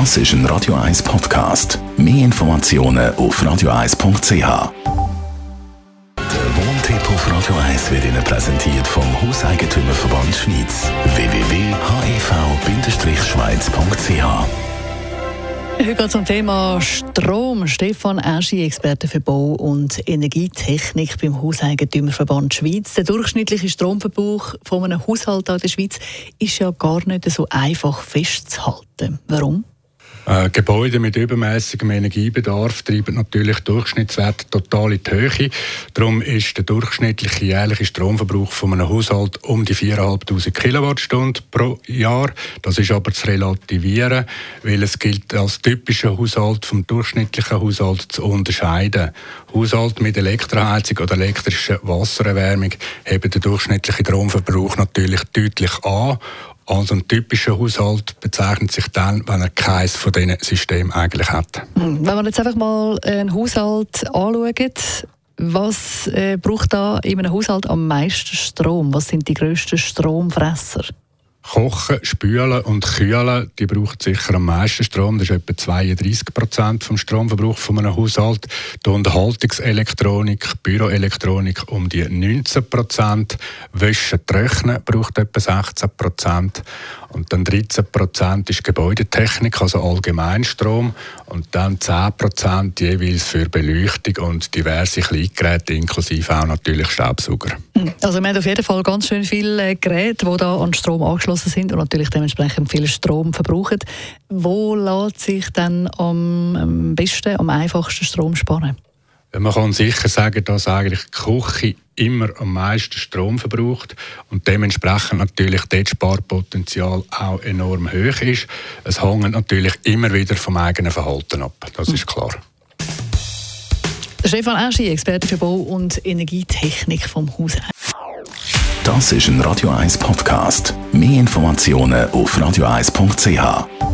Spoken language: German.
Das ist ein Radio 1 Podcast. Mehr Informationen auf radio1.ch. Der Wohntipp auf Radio 1 wird Ihnen präsentiert vom Hauseigentümerverband Schweiz. www.hev-schweiz.ch Heute geht zum Thema Strom. Stefan Erschi, Experte für Bau- und Energietechnik beim Hauseigentümerverband Schweiz. Der durchschnittliche Stromverbrauch von einem Haushalt in der Schweiz ist ja gar nicht so einfach festzuhalten. Warum? Äh, Gebäude mit übermäßigem Energiebedarf treiben natürlich Durchschnittswerte total in die Höhe. Darum ist der durchschnittliche jährliche Stromverbrauch von einem Haushalt um die 4'500 Kilowattstunden pro Jahr. Das ist aber zu relativieren, weil es gilt als typischer Haushalt vom durchschnittlichen Haushalt zu unterscheiden. Haushalte mit Elektroheizung oder elektrischer Wassererwärmung haben den durchschnittlichen Stromverbrauch natürlich deutlich an also ein typischer Haushalt bezeichnet sich dann, wenn er keines von diesen Systemen eigentlich hat. Wenn man jetzt einfach mal einen Haushalt anschaut, was äh, braucht da in einem Haushalt am meisten Strom? Was sind die grössten Stromfresser? Kochen, Spülen und Kühlen, die braucht sicher am meisten Strom. Das ist etwa 32 Prozent vom Stromverbrauch von einem Haushalt. Die Unterhaltungselektronik, Büroelektronik um die 19 Prozent. Wäsche, Trocknen braucht etwa 16 Prozent. Und dann 13 Prozent ist Gebäudetechnik, also Allgemeinstrom. Und dann 10 Prozent jeweils für Beleuchtung und diverse Kleingeräte, inklusive auch natürlich Staubsauger. Also wir haben auf jeden Fall ganz schön viele Geräte, die da an Strom angeschlossen sind und natürlich dementsprechend viel Strom verbrauchen. Wo lässt sich dann am besten, am einfachsten Strom sparen? Man kann sicher sagen, dass eigentlich die Küche immer am meisten Strom verbraucht und dementsprechend natürlich dort Sparpotenzial auch enorm hoch ist. Es hängt natürlich immer wieder vom eigenen Verhalten ab, das ist klar. Stefan Aschi, Experte für Bau- und Energietechnik vom Haus. Das ist ein Radio 1 Podcast. Mehr Informationen auf radio1.ch.